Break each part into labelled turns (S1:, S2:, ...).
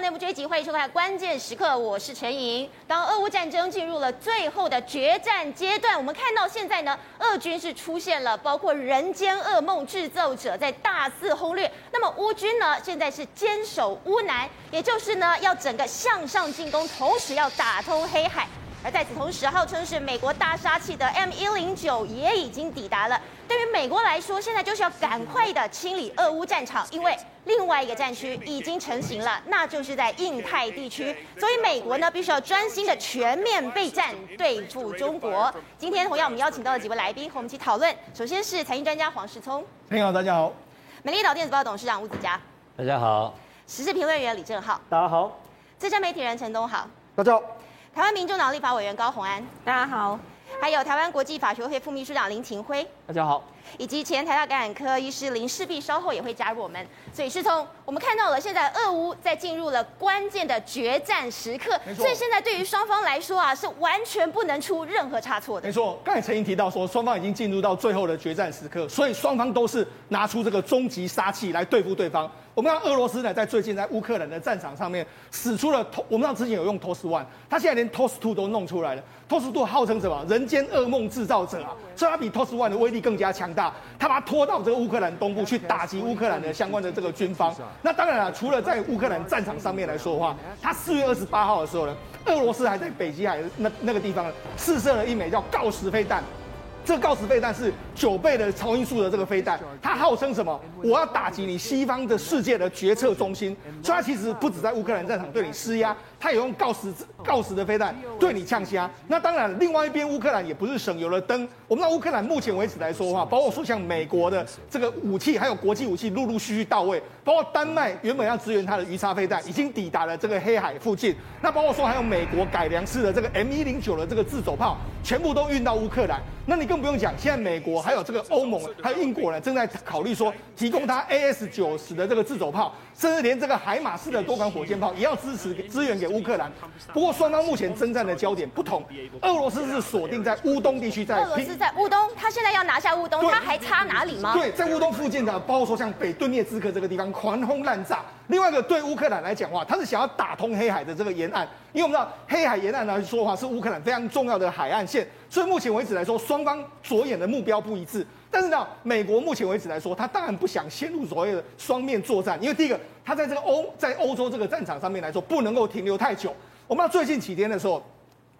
S1: 内部追击，欢迎收看《关键时刻》，我是陈莹。当俄乌战争进入了最后的决战阶段，我们看到现在呢，俄军是出现了包括人间噩梦制造者在大肆轰掠，那么乌军呢，现在是坚守乌南，也就是呢要整个向上进攻，同时要打通黑海。而在此同时，号称是美国大杀器的 M 一零九也已经抵达了。对于美国来说，现在就是要赶快的清理俄乌战场，因为另外一个战区已经成型了，那就是在印太地区。所以美国呢，必须要专心的全面备战，对付中国。今天同样我们邀请到了几位来宾和我们一起讨论。首先是财经专家黄世聪，
S2: 你好，大家好。
S1: 美丽岛电子报董事长吴子嘉，
S3: 大家好。
S1: 时事评论员李正浩，
S2: 大家好。
S1: 资深媒体人陈东豪，
S2: 大家好。
S1: 台湾民众党立法委员高虹安，
S4: 大家好；
S1: 还有台湾国际法学会副秘书长林廷辉，
S2: 大家好；
S1: 以及前台大感染科医师林世璧，稍后也会加入我们。所以，世聪，我们看到了现在俄乌在进入了关键的决战时刻，所以现在对于双方来说啊，是完全不能出任何差错的。
S2: 没错，刚才曾经提到说，双方已经进入到最后的决战时刻，所以双方都是拿出这个终极杀器来对付对方。我们看俄罗斯呢，在最近在乌克兰的战场上面使出了，我们知道之前有用 TOS One，他现在连 TOS Two 都弄出来了。TOS Two 号称什么？人间噩梦制造者啊，所以它比 TOS One 的威力更加强大。他把它拖到这个乌克兰东部去打击乌克兰的相关的这个军方。那当然了，除了在乌克兰战场上面来说的话，他四月二十八号的时候呢，俄罗斯还在北极海那那个地方呢试射了一枚叫锆石飞弹。这个锆石飞弹是九倍的超音速的这个飞弹，它号称什么？我要打击你西方的世界的决策中心，所以它其实不止在乌克兰战场对你施压。他也用锆石锆石的飞弹对你呛虾。那当然，另外一边乌克兰也不是省油的灯。我们知道乌克兰目前为止来说的话，包括说像美国的这个武器，还有国际武器陆陆续续到位。包括丹麦原本要支援它的鱼叉飞弹，已经抵达了这个黑海附近。那包括说还有美国改良式的这个 M 一零九的这个自走炮，全部都运到乌克兰。那你更不用讲，现在美国还有这个欧盟还有英国呢，正在考虑说提供它 AS 九十的这个自走炮，甚至连这个海马式的多管火箭炮也要支持支援给。乌克兰，不过双方目前征战的焦点不同。俄罗斯是锁定在乌东地区，在
S1: 俄罗斯在乌东，他现在要拿下乌东，他还差哪里吗？
S2: 对，在乌东附近的，包括说像北顿涅茨克这个地方狂轰滥炸。另外一个对乌克兰来讲的话，他是想要打通黑海的这个沿岸，因为我们知道黑海沿岸来说的话是乌克兰非常重要的海岸线，所以目前为止来说，双方着眼的目标不一致。但是呢，美国目前为止来说，他当然不想陷入所谓的双面作战，因为第一个，他在这个欧在欧洲这个战场上面来说，不能够停留太久。我们到最近几天的时候，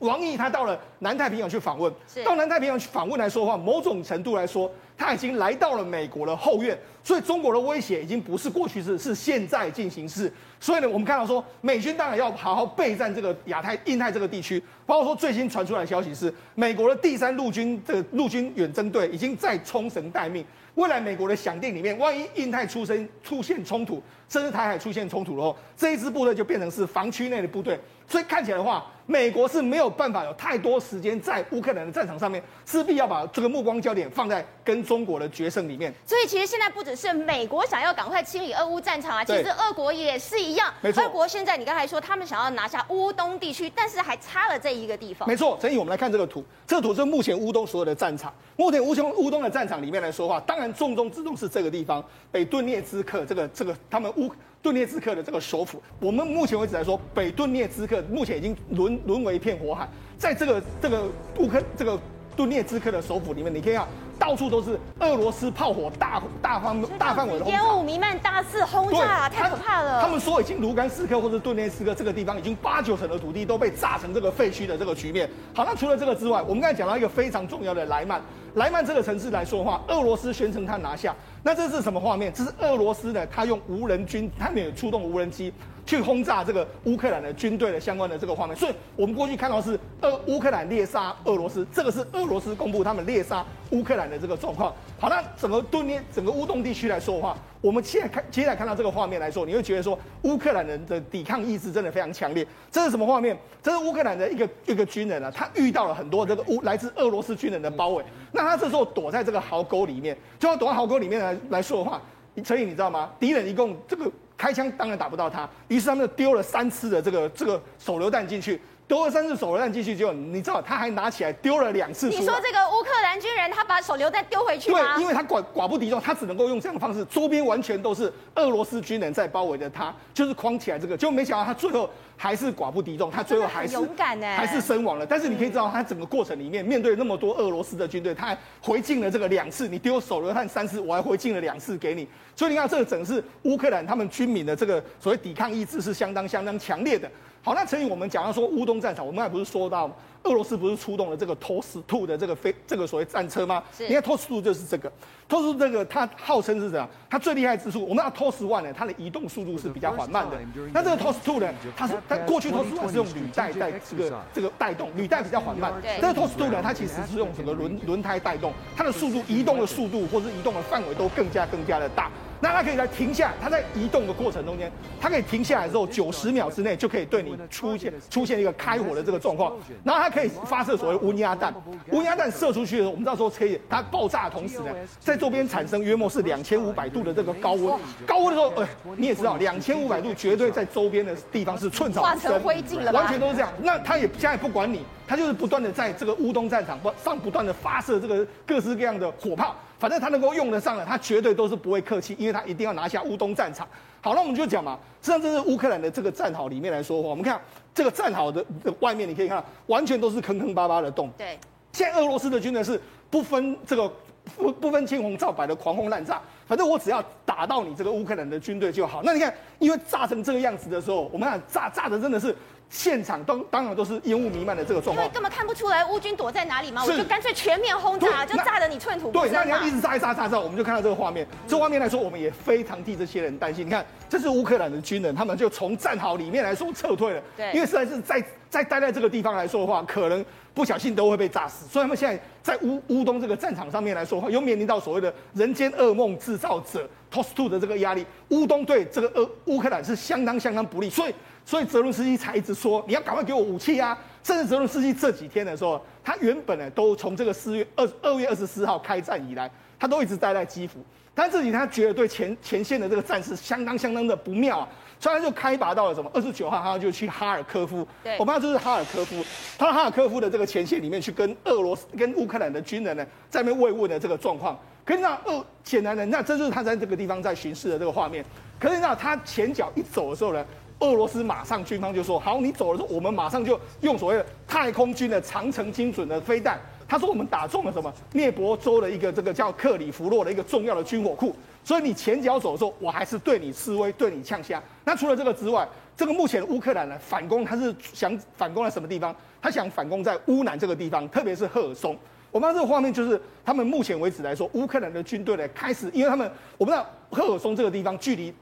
S2: 王毅他到了南太平洋去访问，到南太平洋去访问来说的话，某种程度来说，他已经来到了美国的后院，所以中国的威胁已经不是过去式，是现在进行式。所以呢，我们看到说，美军当然要好好备战这个亚太、印太这个地区。包括说最新传出来的消息是，美国的第三陆军这个陆军远征队已经在冲绳待命。未来美国的想定里面，万一印太出生出现冲突，甚至台海出现冲突的话，这一支部队就变成是防区内的部队。所以看起来的话，美国是没有办法有太多时间在乌克兰的战场上面，势必要把这个目光焦点放在跟中国的决胜里面。
S1: 所以其实现在不只是美国想要赶快清理俄乌战场啊，其实俄国也是一样。没错，俄国现在你刚才说他们想要拿下乌东地区，但是还差了这一个地方。
S2: 没错，所以我们来看这个图，这个图是目前乌东所有的战场。目前乌东乌东的战场里面来说的话，当然重中之重是这个地方，北顿涅茨克这个这个他们乌。顿涅茨克的这个首府，我们目前为止来说，北顿涅茨克目前已经沦沦为一片火海。在这个这个乌克这个顿涅茨克的首府里面，你可以看到处都是俄罗斯炮火大大方大范围的
S1: 烟雾弥漫、大肆轰炸，太可怕了。
S2: 他们说已经卢甘斯克或者顿涅茨克这个地方，已经八九成的土地都被炸成这个废墟的这个局面。好，那除了这个之外，我们刚才讲到一个非常重要的莱曼。莱曼这个城市来说的话，俄罗斯宣称他拿下，那这是什么画面？这是俄罗斯呢，他用无人军，他们有出动无人机去轰炸这个乌克兰的军队的相关的这个画面。所以我们过去看到是俄乌克兰猎杀俄罗斯，这个是俄罗斯公布他们猎杀乌克兰的这个状况。好，那整个顿涅整个乌东地区来说的话，我们现在看接下来看到这个画面来说，你会觉得说乌克兰人的抵抗意志真的非常强烈。这是什么画面？这是乌克兰的一个一个军人啊，他遇到了很多这个乌来自俄罗斯军人的包围。那他这时候躲在这个壕沟里面，就要躲在壕沟里面来来说的话，陈颖你知道吗？敌人一共这个开枪当然打不到他，于是他们就丢了三次的这个这个手榴弹进去。丢了三次手榴弹进去之后，你知道他还拿起来丢了两次。
S1: 你说这个乌克兰军人他把手榴弹丢回去吗？
S2: 对，因为他寡寡不敌众，他只能够用这样的方式，周边完全都是俄罗斯军人在包围着他，就是框起来这个，就没想到他最后还是寡不敌众，他最后还是
S1: 勇敢呢，
S2: 还是身亡了。但是你可以知道，他整个过程里面面对那么多俄罗斯的军队，他还回敬了这个两次，你丢手榴弹三次，我还回敬了两次给你。所以你看，这个整是乌克兰他们军民的这个所谓抵抗意志是相当相当强烈的。好，那陈宇，我们讲到说乌东战场，我们还不是说到俄罗斯不是出动了这个 TOS t o 的这个飞这个所谓战车吗？是。你看 TOS t o 就是这个，TOS t o 这个它号称是怎样？它最厉害之处，我们要 TOS one 呢，它的移动速度是比较缓慢的。那这个 TOS t o 呢，它是它过去 TOS 1是用履带带这个这个带动，履带比较缓慢。对。这个 TOS t o 呢，它其实是用整个轮轮胎带动，它的速度移动的速度或者移动的范围都更加更加的大。那它可以来停下，它在移动的过程中间，它可以停下来之后，九十秒之内就可以对你出现出现一个开火的这个状况。然后它可以发射所谓温压弹，温压弹射出去的时候，我们到时候可以它爆炸的同时呢，在周边产生约莫是两千五百度的这个高温。高温的时候，呃，你也知道，两千五百度绝对在周边的地方是寸草不生，
S1: 灰烬了，
S2: 完全都是这样。那它也现在不管你，它就是不断的在这个乌东战场上不断的发射这个各式各样的火炮。反正他能够用得上的，他绝对都是不会客气，因为他一定要拿下乌东战场。好，那我们就讲嘛，实际上这是乌克兰的这个战壕里面来说的话，我们看这个战壕的外面，你可以看到完全都是坑坑巴巴的洞。
S1: 对，
S2: 现在俄罗斯的军队是不分这个不不分青红皂白的狂轰滥炸，反正我只要打到你这个乌克兰的军队就好。那你看，因为炸成这个样子的时候，我们看炸炸的真的是。现场都当然都是烟雾弥漫的这个状况，因为
S1: 根本看不出来乌军躲在哪里嘛，我就干脆全面轰炸，就炸得你寸土不生。
S2: 对，那你要一直炸一炸炸炸，我们就看到这个画面。这画面来说，我们也非常替这些人担心。你看，这是乌克兰的军人，他们就从战壕里面来说撤退了。对，因为实在是在在待在这个地方来说的话，可能不小心都会被炸死。所以他们现在在乌乌东这个战场上面来说的话，又面临到所谓的人间噩梦制造者 TOS 2的这个压力。乌东对这个俄乌克兰是相当相当不利，所以。所以泽伦斯基才一直说，你要赶快给我武器啊！甚至泽伦斯基这几天的时候，他原本呢都从这个四月二二月二十四号开战以来，他都一直待在基辅。但这几天他觉得对前前线的这个战事相当相当的不妙啊，所以他就开拔到了什么二十九号，他就去哈尔科夫。对，我们知道这是哈尔科夫，他到哈尔科夫的这个前线里面去跟俄罗斯、跟乌克兰的军人呢，在那边慰问的这个状况。可是那俄显然呢，那这就是他在这个地方在巡视的这个画面。可是那他前脚一走的时候呢？俄罗斯马上军方就说：“好，你走的时候，我们马上就用所谓的太空军的长程精准的飞弹。”他说：“我们打中了什么？涅伯州的一个这个叫克里夫洛的一个重要的军火库。所以你前脚走的时候，我还是对你示威，对你呛下。那除了这个之外，这个目前乌克兰呢反攻，他是想反攻在什么地方？他想反攻在乌南这个地方，特别是赫尔松。我们看这个画面，就是他们目前为止来说，乌克兰的军队呢开始，因为他们我不知道赫尔松这个地方距离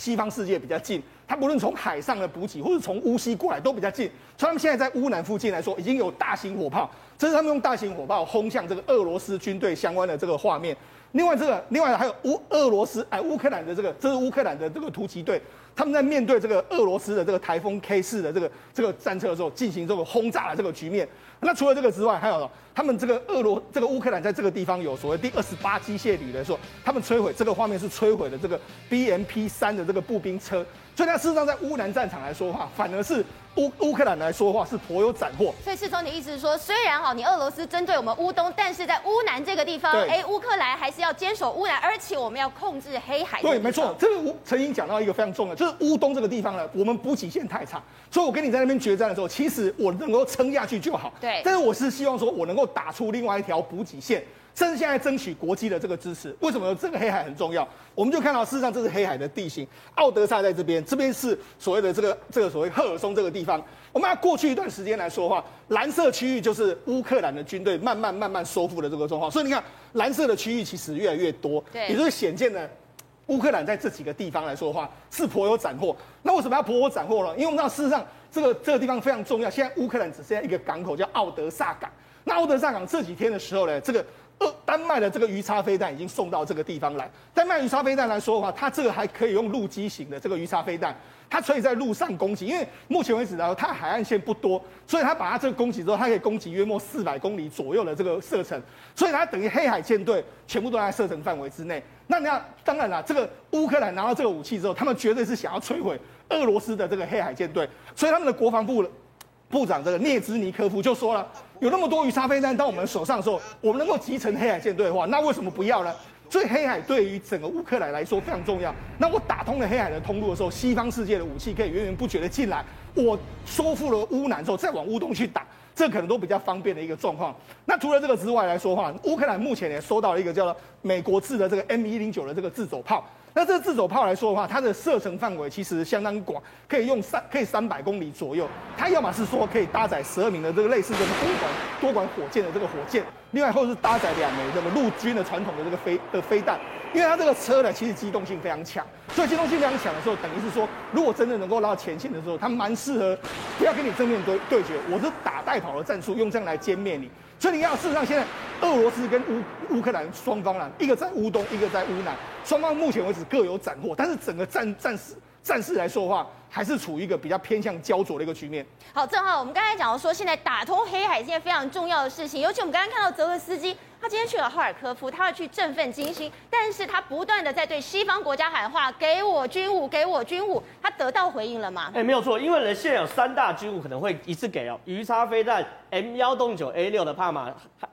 S2: 西方世界比较近。”他不论从海上的补给，或者从乌西过来都比较近，所以他们现在在乌南附近来说，已经有大型火炮，这是他们用大型火炮轰向这个俄罗斯军队相关的这个画面。另外，这个另外还有乌俄罗斯哎乌克兰的这个，这是乌克兰的这个突击队，他们在面对这个俄罗斯的这个台风 K 四的这个这个战车的时候，进行这个轰炸的这个局面。那除了这个之外，还有他们这个俄罗这个乌克兰在这个地方有所谓第二十八机械旅的时候，他们摧毁这个画面是摧毁了这个 BMP 三的这个步兵车。所以，它事实上在乌南战场来说的话，反而是乌乌克兰来说的话是颇有斩获。
S1: 所以，世聪，你意思是说，虽然哈你俄罗斯针对我们乌东，但是在乌南这个地方，哎，乌克兰还是要坚守乌南，而且我们要控制黑海。
S2: 对，没错，这个乌陈英讲到一个非常重要，就是乌东这个地方呢，我们补给线太差，所以我跟你在那边决战的时候，其实我能够撑下去就好。
S1: 对，
S2: 但是我是希望说我能够打出另外一条补给线。甚至现在争取国际的这个支持，为什么这个黑海很重要？我们就看到，事实上这是黑海的地形，奥德萨在这边，这边是所谓的这个这个所谓赫尔松这个地方。我们要过去一段时间来说的话，蓝色区域就是乌克兰的军队慢慢慢慢收复的这个状况。所以你看，蓝色的区域其实越来越多，对，也就是显见呢，乌克兰在这几个地方来说的话是颇有斩获。那为什么要颇有斩获呢？因为我们知道，事实上这个这个地方非常重要。现在乌克兰只剩下一个港口叫奥德萨港。那奥德萨港这几天的时候呢，这个。呃，丹麦的这个鱼叉飞弹已经送到这个地方来。丹麦鱼叉飞弹来说的话，它这个还可以用陆基型的这个鱼叉飞弹，它可以在陆上攻击。因为目前为止呢，它海岸线不多，所以它把它这个攻击之后，它可以攻击约莫四百公里左右的这个射程，所以它等于黑海舰队全部都在射程范围之内。那你要当然了，这个乌克兰拿到这个武器之后，他们绝对是想要摧毁俄罗斯的这个黑海舰队，所以他们的国防部。部长这个涅兹尼科夫就说了，有那么多鱼叉飞弹到我们手上的时候，我们能够集成黑海舰队的话，那为什么不要呢？所以黑海对于整个乌克兰来说非常重要。那我打通了黑海的通路的时候，西方世界的武器可以源源不绝的进来。我收复了乌南之后，再往乌东去打，这可能都比较方便的一个状况。那除了这个之外来说话，乌克兰目前也收到了一个叫做美国制的这个 M 一零九的这个自走炮。那这个自走炮来说的话，它的射程范围其实相当广，可以用三可以三百公里左右。它要么是说可以搭载十二名的这个类似这个多管多管火箭的这个火箭，另外或者是搭载两枚这个陆军的传统的这个飞的飞弹。因为它这个车呢，其实机动性非常强，所以机动性非常强的时候，等于是说，如果真的能够拉到前线的时候，它蛮适合不要跟你正面对对决，我是打带跑的战术，用这样来歼灭你。所以你看，事实上现在俄罗斯跟乌乌克兰双方呢，一个在乌东，一个在乌南，双方目前为止各有斩获，但是整个战战事战事来说的话，还是处于一个比较偏向焦灼的一个局面。
S1: 好，正好我们刚才讲到说，现在打通黑海是件非常重要的事情，尤其我们刚刚看到泽伦斯基。他今天去了哈尔科夫，他要去振奋军心，但是他不断的在对西方国家喊话，给我军武，给我军武，他得到回应了吗？
S3: 哎，没有错，因为呢，现在有三大军武可能会一次给哦，鱼叉飞弹、M 幺洞九 A 六的帕马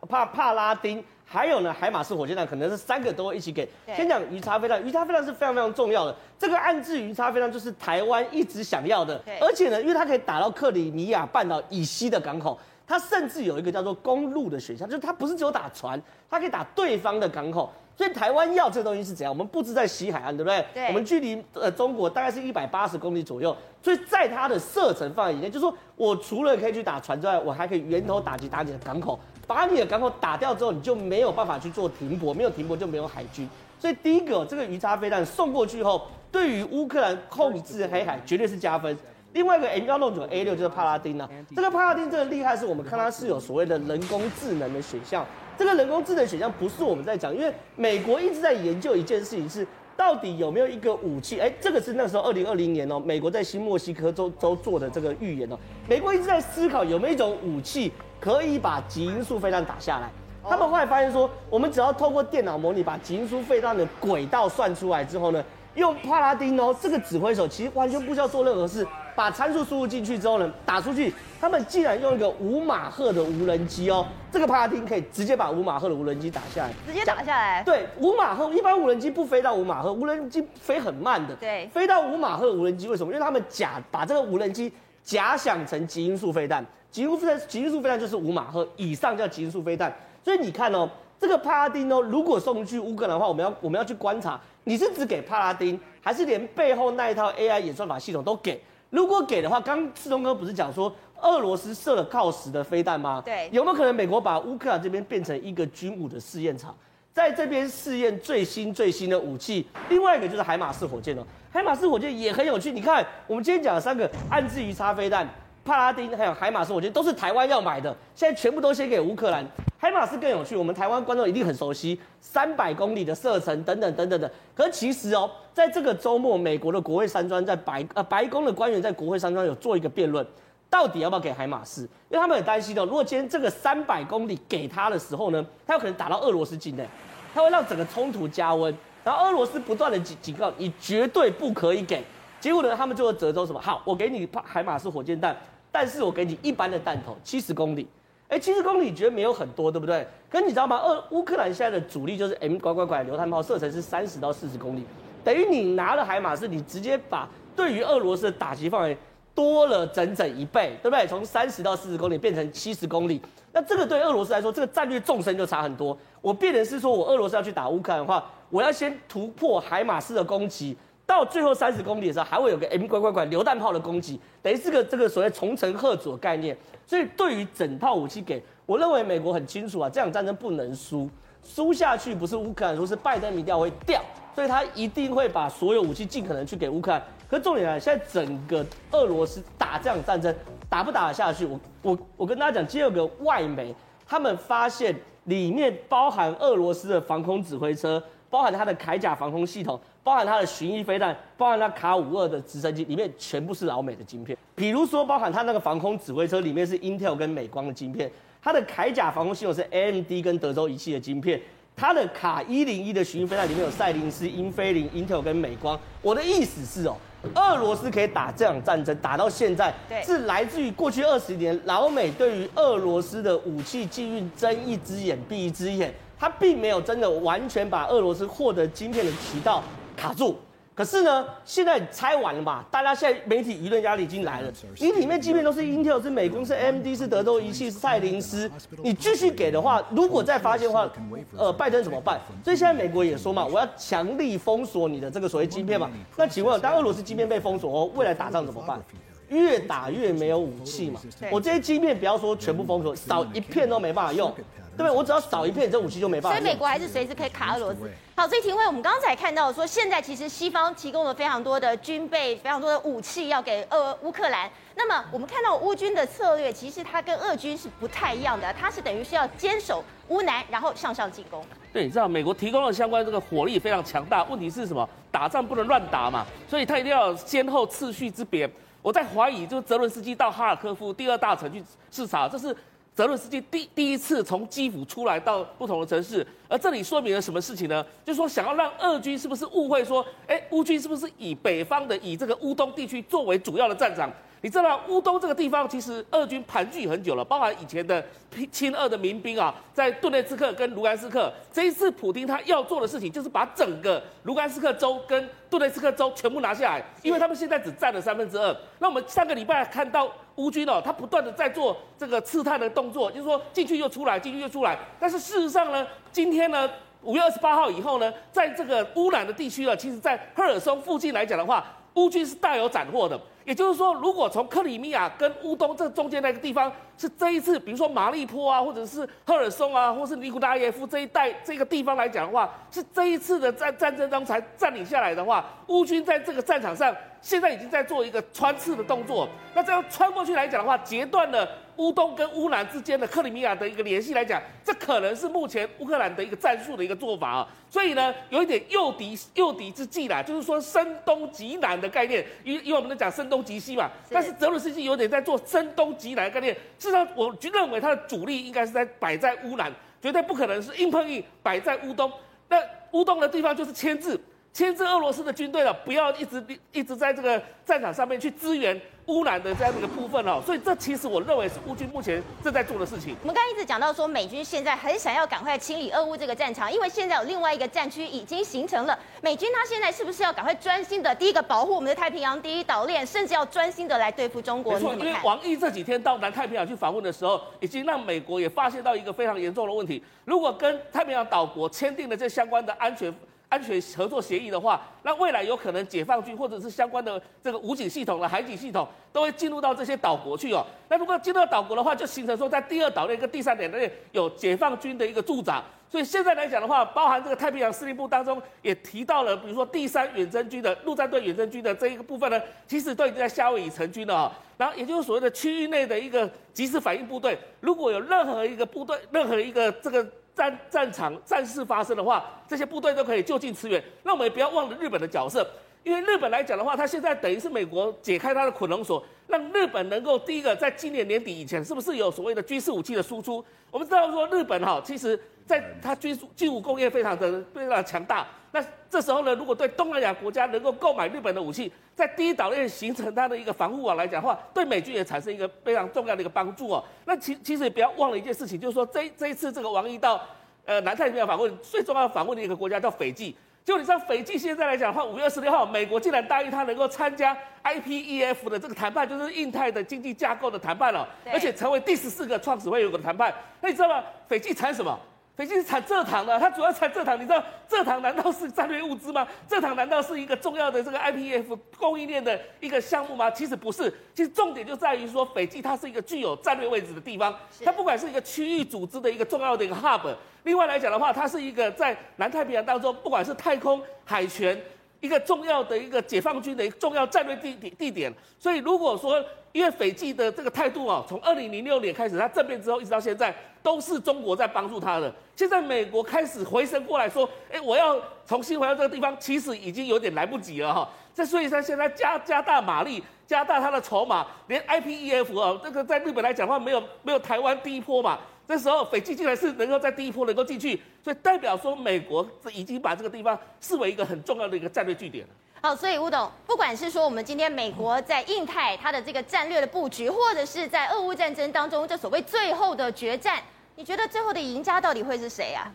S3: 帕帕拉丁，还有呢海马斯火箭弹，可能是三个都会一起给。先讲鱼叉飞弹，鱼叉飞弹是非常非常重要的，这个暗制鱼叉飞弹就是台湾一直想要的，而且呢，因为它可以打到克里米亚半岛以西的港口。它甚至有一个叫做公路的选项，就是它不是只有打船，它可以打对方的港口。所以台湾要这个东西是怎样？我们布置在西海岸，对不对？
S1: 对。
S3: 我们距离呃中国大概是一百八十公里左右，所以在它的射程范围以内，就是说我除了可以去打船之外，我还可以源头打击打你的港口，把你的港口打掉之后，你就没有办法去做停泊，没有停泊就没有海军。所以第一个，这个鱼叉飞弹送过去后，对于乌克兰控制黑海绝对是加分。另外一个 M 幺六九 A 六就是帕拉丁啊，这个帕拉丁这个厉害是我们看它是有所谓的人工智能的选项，这个人工智能选项不是我们在讲，因为美国一直在研究一件事情是到底有没有一个武器，哎，这个是那时候二零二零年哦，美国在新墨西哥州州做的这个预言哦，美国一直在思考有没有一种武器可以把极音速飞弹打下来，他们后来发现说，我们只要透过电脑模拟把极音速飞弹的轨道算出来之后呢，用帕拉丁哦，这个指挥手其实完全不需要做任何事。把参数输入进去之后呢，打出去，他们竟然用一个五马赫的无人机哦，这个帕拉丁可以直接把五马赫的无人机打下来，
S1: 直接打下来。
S3: 对，五马赫一般无人机不飞到五马赫，无人机飞很慢的。
S1: 对，
S3: 飞到五马赫的无人机为什么？因为他们假把这个无人机假想成极音速飞弹，极音速飞极音速飞弹就是五马赫以上叫极音速飞弹。所以你看哦，这个帕拉丁哦，如果送去乌克兰的话，我们要我们要去观察，你是只给帕拉丁，还是连背后那一套 AI 演算法系统都给？如果给的话，刚刚世忠哥不是讲说俄罗斯射了靠实的飞弹吗？
S1: 对，
S3: 有没有可能美国把乌克兰这边变成一个军武的试验场，在这边试验最新最新的武器？另外一个就是海马斯火箭哦，海马斯火箭也很有趣。你看，我们今天讲了三个暗自鱼叉飞弹。帕拉丁还有海马斯，我觉得都是台湾要买的，现在全部都先给乌克兰。海马斯更有趣，我们台湾观众一定很熟悉，三百公里的射程等等等等的。可是其实哦，在这个周末，美国的国会山庄在白呃白宫的官员在国会山庄有做一个辩论，到底要不要给海马斯？因为他们很担心哦，如果今天这个三百公里给他的时候呢，他有可能打到俄罗斯境内，他会让整个冲突加温。然后俄罗斯不断的警警告你绝对不可以给，结果呢，他们就会折中什么？好，我给你海马斯火箭弹。但是我给你一般的弹头，七十公里，哎，七十公里觉得没有很多，对不对？可你知道吗？俄乌克兰现在的主力就是 M 拐拐拐榴弹炮，射程是三十到四十公里，等于你拿了海马斯，你直接把对于俄罗斯的打击范围多了整整一倍，对不对？从三十到四十公里变成七十公里，那这个对俄罗斯来说，这个战略纵深就差很多。我变成是说我俄罗斯要去打乌克兰的话，我要先突破海马斯的攻击。到最后三十公里的时候，还会有个 M 拐拐拐榴弹炮的攻击，等于是个这个所谓重层吓阻的概念。所以对于整套武器给，我认为美国很清楚啊，这场战争不能输，输下去不是乌克兰输，是拜登民调会掉，所以他一定会把所有武器尽可能去给乌克兰。可重点来，现在整个俄罗斯打这场战争打不打得下去？我我我跟大家讲，今天有个外媒，他们发现里面包含俄罗斯的防空指挥车，包含它的铠甲防空系统。包含它的巡弋飞弹，包含它卡五二的直升机，里面全部是老美的晶片。比如说，包含它那个防空指挥车里面是 Intel 跟美光的晶片，它的铠甲防空系统是 AMD 跟德州仪器的晶片，它的卡一零一的巡弋飞弹里面有赛灵思、英飞凌、Intel 跟美光。我的意思是哦，俄罗斯可以打这场战争打到现在，
S1: 对
S3: 是来自于过去二十年老美对于俄罗斯的武器禁运睁一只眼闭一只眼，他并没有真的完全把俄罗斯获得晶片的渠道卡住。可是呢，现在拆完了嘛？大家现在媒体舆论压力已经来了。你里面即便都是 Intel，是美光，是 AMD，是德州仪器，是赛灵思，你继续给的话，如果再发现的话，呃，拜登怎么办？所以现在美国也说嘛，我要强力封锁你的这个所谓晶片嘛。那请问，当俄罗斯晶片被封锁后，未来打仗怎么办？越打越没有武器嘛。我这些晶片不要说全部封锁，少一片都没办法用。对不对？我只要少一片，这武器就没办法。
S1: 所以美国还是随时可以卡俄罗斯。好，所以廷辉，我们刚才看到说，现在其实西方提供了非常多的军备、非常多的武器要给俄乌克兰。那么我们看到乌军的策略，其实它跟俄军是不太一样的，它是等于是要坚守乌南，然后向上进攻。
S4: 对，你知道美国提供了相关这个火力非常强大，问题是什么？打仗不能乱打嘛，所以他一定要先后次序之别。我在怀疑，就是泽伦斯基到哈尔科夫第二大城去视察，这是。泽伦斯基第第一次从基辅出来到不同的城市，而这里说明了什么事情呢？就是说想要让俄军是不是误会说，哎，乌军是不是以北方的以这个乌东地区作为主要的战场？你知道乌东这个地方其实俄军盘踞很久了，包含以前的亲俄的民兵啊，在顿涅茨克跟卢甘斯克。这一次普丁他要做的事情就是把整个卢甘斯克州跟顿涅茨克州全部拿下来，因为他们现在只占了三分之二。那我们上个礼拜看到。乌军哦，他不断的在做这个刺探的动作，就是说进去又出来，进去又出来。但是事实上呢，今天呢，五月二十八号以后呢，在这个乌南的地区啊，其实在赫尔松附近来讲的话，乌军是大有斩获的。也就是说，如果从克里米亚跟乌东这中间那个地方是这一次，比如说马利坡啊，或者是赫尔松啊，或是尼古拉耶夫这一带这个地方来讲的话，是这一次的战战争中才占领下来的话，乌军在这个战场上现在已经在做一个穿刺的动作。那这样穿过去来讲的话，截断了。乌东跟乌南之间的克里米亚的一个联系来讲，这可能是目前乌克兰的一个战术的一个做法啊。所以呢，有一点诱敌诱敌之计啦，就是说声东击南的概念。因因为我们在讲声东击西嘛，但是泽伦斯基有点在做声东击南的概念。是那，我就认为它的主力应该是在摆在乌兰，绝对不可能是硬碰硬摆在乌东。那乌东的地方就是签字。牵制俄罗斯的军队了，不要一直一直在这个战场上面去支援乌兰的这样的一个部分哦，所以这其实我认为是乌军目前正在做的事情。
S1: 我们刚刚一直讲到说，美军现在很想要赶快清理俄乌这个战场，因为现在有另外一个战区已经形成了。美军他现在是不是要赶快专心的，第一个保护我们的太平洋第一岛链，甚至要专心的来对付中国？
S4: 没错，因为王毅这几天到南太平洋去访问的时候，已经让美国也发现到一个非常严重的问题：如果跟太平洋岛国签订了这相关的安全。安全合作协议的话，那未来有可能解放军或者是相关的这个武警系统的海警系统都会进入到这些岛国去哦。那如果进入到岛国的话，就形成说在第二岛链跟第三岛链有解放军的一个驻扎。所以现在来讲的话，包含这个太平洋司令部当中也提到了，比如说第三远征军的陆战队远征军的这一个部分呢，其实都已经在夏威夷成军了啊。然后也就是所谓的区域内的一个即时反应部队，如果有任何一个部队，任何一个这个。战战场战事发生的话，这些部队都可以就近驰援。那我们也不要忘了日本的角色，因为日本来讲的话，它现在等于是美国解开它的捆龙锁，让日本能够第一个在今年年底以前，是不是有所谓的军事武器的输出？我们知道说日本哈，其实在它军军武工业非常的非常强大。那这时候呢，如果对东南亚国家能够购买日本的武器，在第一岛链形成它的一个防护网来讲的话，对美军也产生一个非常重要的一个帮助哦。那其其实也不要忘了一件事情，就是说这这一次这个王毅到呃南太平洋访问，最重要访问的一个国家叫斐济。就你知道斐济现在来讲的话，五月二十六号，美国竟然答应他能够参加 IPEF 的这个谈判，就是印太的经济架构的谈判了，而且成为第十四个创始会员国的谈判。那你知道吗？斐济产什么？斐济是产蔗糖的，它主要产蔗糖。你知道蔗糖难道是战略物资吗？蔗糖难道是一个重要的这个 IPF 供应链的一个项目吗？其实不是，其实重点就在于说，斐济它是一个具有战略位置的地方，它不管是一个区域组织的一个重要的一个 hub，另外来讲的话，它是一个在南太平洋当中，不管是太空、海权，一个重要的一个解放军的一个重要战略地地地点，所以如果说因为斐济的这个态度啊，从二零零六年开始他政变之后一直到现在，都是中国在帮助他的。现在美国开始回神过来说，哎，我要重新回到这个地方，其实已经有点来不及了哈。这所以他现在加加大马力，加大他的筹码，连 IPEF 啊，这个在日本来讲的话，没有没有台湾第一波嘛。这时候斐济竟然是能够在第一波能够进去，所以代表说美国是已经把这个地方视为一个很重要的一个战略据点。
S1: 好，所以吴董，不管是说我们今天美国在印太它的这个战略的布局，或者是在俄乌战争当中这所谓最后的决战，你觉得最后的赢家到底会是谁啊？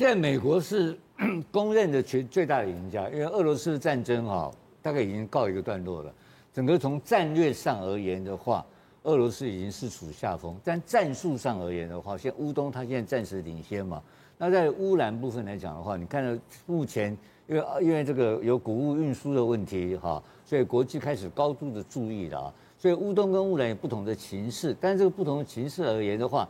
S5: 现在美国是 公认的全最大的赢家，因为俄罗斯的战争哈，大概已经告一个段落了。整个从战略上而言的话，俄罗斯已经是处下风，但战术上而言的话，现在乌东它现在暂时领先嘛。那在乌兰部分来讲的话，你看到目前。因为因为这个有谷物运输的问题哈，所以国际开始高度的注意了啊。所以乌东跟乌兰有不同的情势，但这个不同的情势而言的话，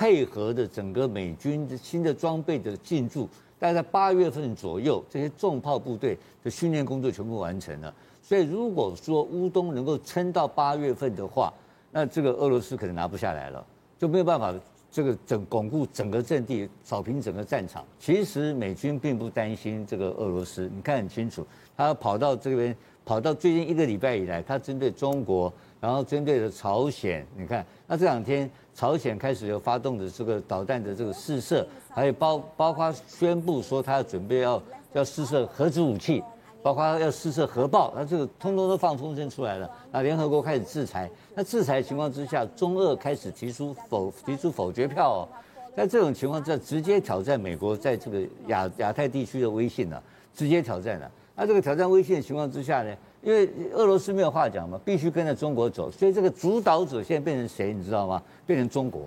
S5: 配合的整个美军的新的装备的进驻，大概在八月份左右，这些重炮部队的训练工作全部完成了。所以如果说乌东能够撑到八月份的话，那这个俄罗斯可能拿不下来了，就没有办法。这个整巩固整个阵地，扫平整个战场。其实美军并不担心这个俄罗斯，你看很清楚，他跑到这边，跑到最近一个礼拜以来，他针对中国，然后针对的朝鲜，你看，那这两天朝鲜开始有发动的这个导弹的这个试射，还有包包括宣布说他要准备要要试射核子武器。包括要试射核爆，那这个通通都放风声出来了。那联合国开始制裁，那制裁情况之下，中俄开始提出否提出否决票哦。在这种情况之下，直接挑战美国在这个亚亚太地区的威信了，直接挑战了。那这个挑战威信的情况之下呢，因为俄罗斯没有话讲嘛，必须跟着中国走，所以这个主导者现在变成谁，你知道吗？变成中国。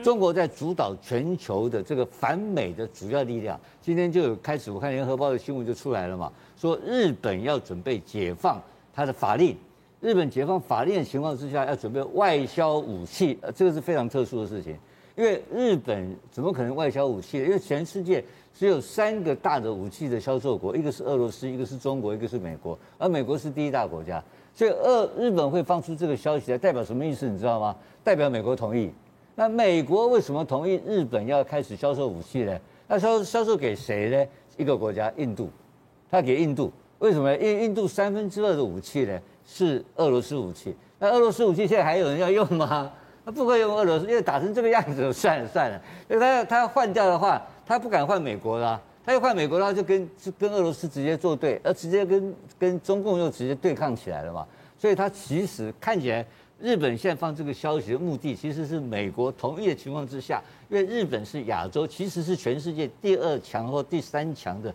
S5: 中国在主导全球的这个反美的主要力量，今天就有开始，我看联合报的新闻就出来了嘛，说日本要准备解放它的法令，日本解放法令的情况之下，要准备外销武器，呃，这个是非常特殊的事情，因为日本怎么可能外销武器？因为全世界只有三个大的武器的销售国，一个是俄罗斯，一个是中国，一个是美国，而美国是第一大国家，所以俄日本会放出这个消息来，代表什么意思？你知道吗？代表美国同意。那美国为什么同意日本要开始销售武器呢？那销销售给谁呢？一个国家，印度，他给印度，为什么？因为印度三分之二的武器呢是俄罗斯武器。那俄罗斯武器现在还有人要用吗？他不会用俄罗斯，因为打成这个样子，算了算了。因为他要他要换掉的话，他不敢换美国啦。他要换美国的话，就跟就跟俄罗斯直接作对，而直接跟跟中共又直接对抗起来了嘛。所以他其实看起来。日本现在放这个消息的目的，其实是美国同意的情况之下，因为日本是亚洲，其实是全世界第二强或第三强的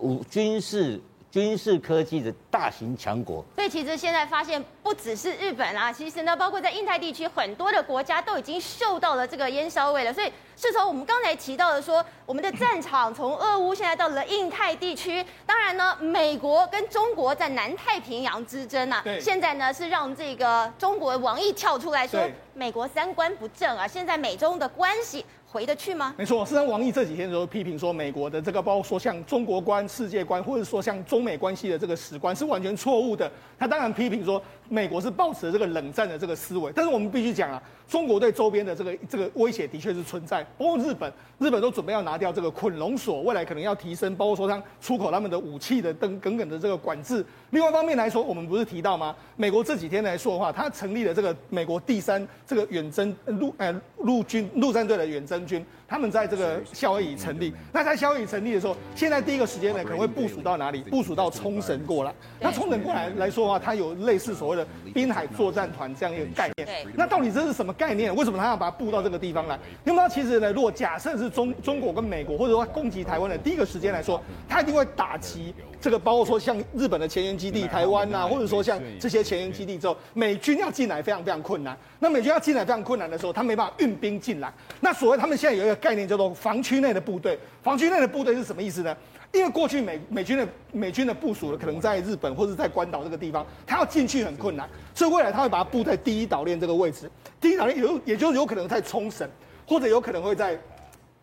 S5: 武军事。军事科技的大型强国，
S1: 所以其实现在发现不只是日本啊，其实呢，包括在印太地区很多的国家都已经嗅到了这个烟硝味了。所以是从我们刚才提到的说，我们的战场从俄乌现在到了印太地区，当然呢，美国跟中国在南太平洋之争啊，对现在呢是让这个中国王毅跳出来说，美国三观不正啊，现在美中的关系。回得去吗？
S2: 没错，实际上王毅这几天都批评说，美国的这个包括说像中国观、世界观，或者说像中美关系的这个史观是完全错误的。他当然批评说，美国是抱持这个冷战的这个思维。但是我们必须讲啊，中国对周边的这个这个威胁的确是存在。包括日本，日本都准备要拿掉这个捆龙锁，未来可能要提升，包括说像出口他们的武器的等等等的这个管制。另外一方面来说，我们不是提到吗？美国这几天来说的话，他成立了这个美国第三这个远征陆呃陆军陆战队的远征军，他们在这个夏威夷成立。那在夏威夷成立的时候，现在第一个时间呢，可能会部署到哪里？部署到冲绳过来。那冲绳过来来说的话，它有类似所谓的滨海作战团这样一个概念。那到底这是什么概念？为什么他要把它布到这个地方来？因为其实呢，如果假设是中中国跟美国，或者说攻击台湾的第一个时间来说，他一定会打击这个，包括说像日本的前沿基地台湾呐，或者说像这些前沿基地之后，美军要进来非常非常困难。那美军要进来非常困难的时候，他没办法运兵进来。那所谓他们现在有一个概念叫做防区内的部队。防区内的部队是什么意思呢？因为过去美美军的美军的部署呢，可能在日本或者在关岛这个地方，他要进去很困难，所以未来他会把它布在第一岛链这个位置。第一岛链有也就有可能在冲绳，或者有可能会在。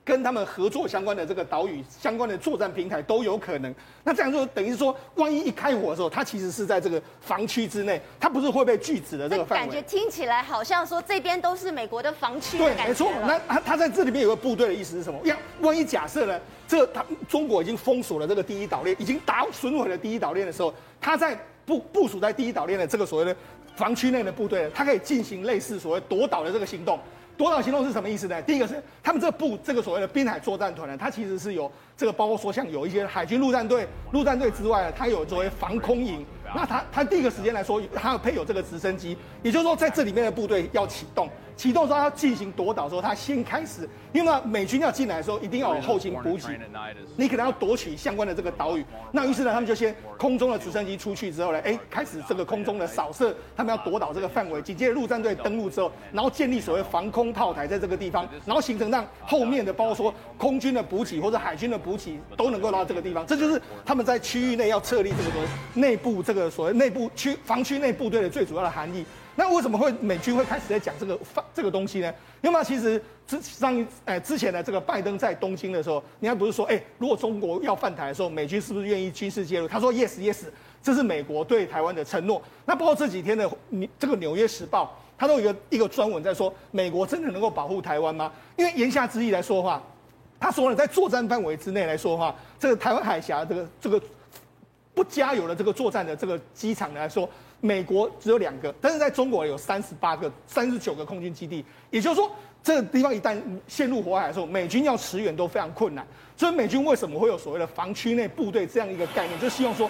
S2: 跟他们合作相关的这个岛屿相关的作战平台都有可能。那这样就等于说，万一一开火的时候，它其实是在这个防区之内，它不是会被拒止的这个范围。
S1: 感觉听起来好像说这边都是美国的防区。
S2: 对，没错。那他他在这里面有个部队的意思是什么？呀，万一假设呢，这个他中国已经封锁了这个第一岛链，已经打损毁了第一岛链的时候，他在部部署在第一岛链的这个所谓的防区内的部队，它可以进行类似所谓夺岛的这个行动。夺岛行动是什么意思呢？第一个是他们这个部这个所谓的滨海作战团呢，它其实是有这个包括说像有一些海军陆战队、陆战队之外呢，它有作为防空营。那它它第一个时间来说，它要配有这个直升机，也就是说在这里面的部队要启动。启动之后，要进行夺岛的时候，它先开始，因为呢，美军要进来的时候，一定要有后勤补给，你可能要夺取相关的这个岛屿。那于是呢，他们就先空中的直升机出去之后呢，哎，开始这个空中的扫射，他们要夺岛这个范围。紧接着陆战队登陆之后，然后建立所谓防空炮台在这个地方，然后形成让后面的包括说空军的补给或者海军的补给都能够到这个地方。这就是他们在区域内要设立这个所谓内部这个所谓内部区防区内部队的最主要的含义。那为什么会美军会开始在讲这个发这个东西呢？因为嘛，其实之上一哎之前的这个拜登在东京的时候，人家不是说哎，如果中国要犯台的时候，美军是不是愿意军事介入？他说 yes yes，这是美国对台湾的承诺。那包括这几天的你这个《纽约时报》，他都有一个一个专文在说，美国真的能够保护台湾吗？因为言下之意来说的话，他说了，在作战范围之内来说的话，这个台湾海峡这个这个不加油的这个作战的这个机场来说。美国只有两个，但是在中国有三十八个、三十九个空军基地，也就是说，这个地方一旦陷入火海的时候，美军要驰援都非常困难。所以美军为什么会有所谓的防区内部队这样一个概念？就希望说，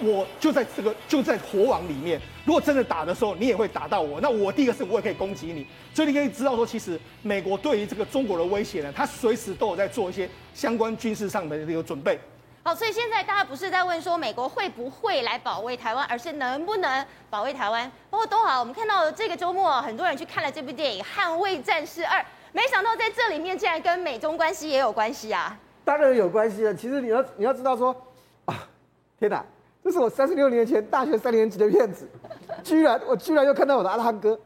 S2: 我就在这个就在火网里面，如果真的打的时候，你也会打到我，那我第一个是我也可以攻击你。所以你可以知道说，其实美国对于这个中国的威胁呢，他随时都有在做一些相关军事上的这个准备。
S1: 好，所以现在大家不是在问说美国会不会来保卫台湾，而是能不能保卫台湾。包括都好，我们看到这个周末很多人去看了这部电影《捍卫战士二》，没想到在这里面竟然跟美中关系也有关系啊！
S6: 当然有关系了。其实你要你要知道说，啊，天哪，这是我三十六年前大学三年级的片子，居然我居然又看到我的阿汤哥，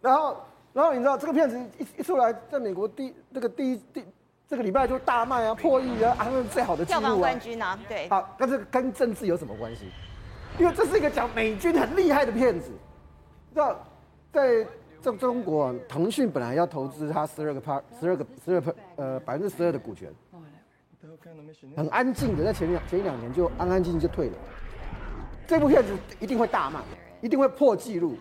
S6: 然后然后你知道这个片子一一出来，在美国第那个第一第。这个礼拜就大卖啊，破亿啊，啊，最好的记录啊，票
S1: 房冠军啊，对。
S6: 好，那这个跟政治有什么关系？因为这是一个讲美军很厉害的片子。知道，在在中国，腾讯本来要投资他十二个 part，十二个十二呃百分之十二的股权，很安静的，在前两前一两年就安安静静就退了。这部片子一定会大卖，一定会破纪录。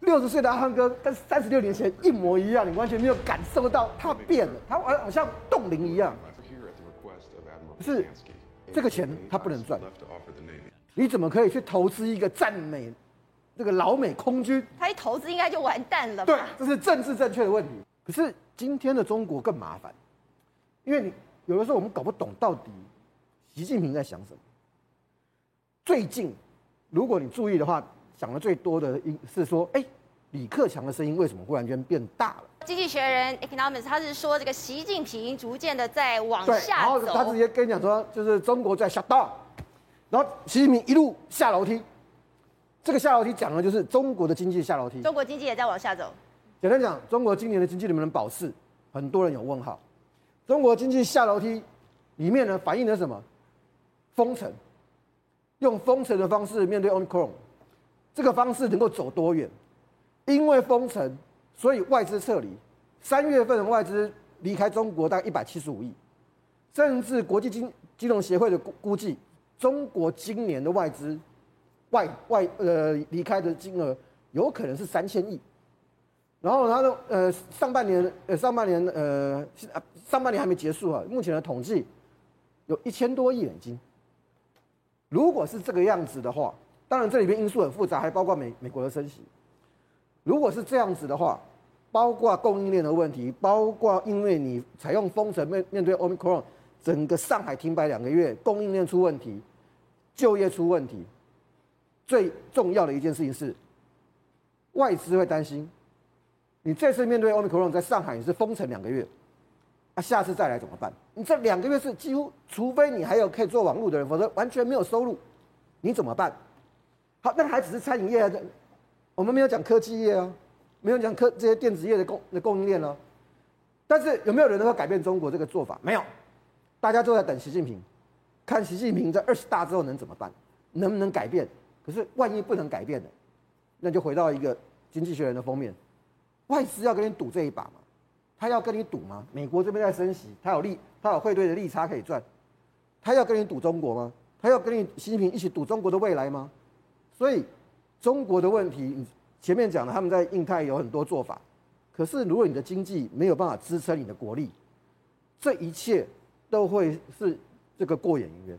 S6: 六十岁的阿汤哥跟三十六年前一模一样，你完全没有感受到他变了，他好好像冻龄一样。可是这个钱他不能赚，你怎么可以去投资一个赞美这个老美空军？
S1: 他一投资应该就完蛋了吧？
S6: 对，这是政治正确的问题。可是今天的中国更麻烦，因为你有的时候我们搞不懂到底习近平在想什么。最近如果你注意的话。讲的最多的是说，哎，李克强的声音为什么忽然间变大了？
S1: 经济学人 Economics 他是说，这个习近平逐渐的在往下走。
S6: 然后他直接跟你讲说，就是中国在下 down，然后习近平一路下楼梯。这个下楼梯讲的就是中国的经济下楼梯。
S1: 中国经济也在往下走。
S6: 简单讲，中国今年的经济能不能保四？很多人有问号。中国经济下楼梯里面呢，反映了什么？封城，用封城的方式面对 Omicron。这个方式能够走多远？因为封城，所以外资撤离。三月份的外资离开中国大概一百七十五亿，甚至国际金金融协会的估估计，中国今年的外资外外呃离开的金额有可能是三千亿。然后他的呃上半年呃上半年呃上半年还没结束啊，目前的统计有一千多亿美金。如果是这个样子的话，当然，这里面因素很复杂，还包括美美国的升息。如果是这样子的话，包括供应链的问题，包括因为你采用封城面面对 Omicron，整个上海停摆两个月，供应链出问题，就业出问题。最重要的一件事情是，外资会担心，你这次面对 Omicron 在上海你是封城两个月，啊，下次再来怎么办？你这两个月是几乎，除非你还有可以做网络的人，否则完全没有收入，你怎么办？好，那还只是餐饮业啊，我们没有讲科技业啊，没有讲科这些电子业的供的供应链哦。但是有没有人能够改变中国这个做法？没有，大家都在等习近平，看习近平在二十大之后能怎么办，能不能改变？可是万一不能改变呢？那就回到一个经济学人的封面，外资要跟你赌这一把吗？他要跟你赌吗？美国这边在升息，他有利，他有汇兑的利差可以赚，他要跟你赌中国吗？他要跟你习近平一起赌中国的未来吗？所以，中国的问题，前面讲了，他们在印太有很多做法，可是如果你的经济没有办法支撑你的国力，这一切都会是这个过眼云烟。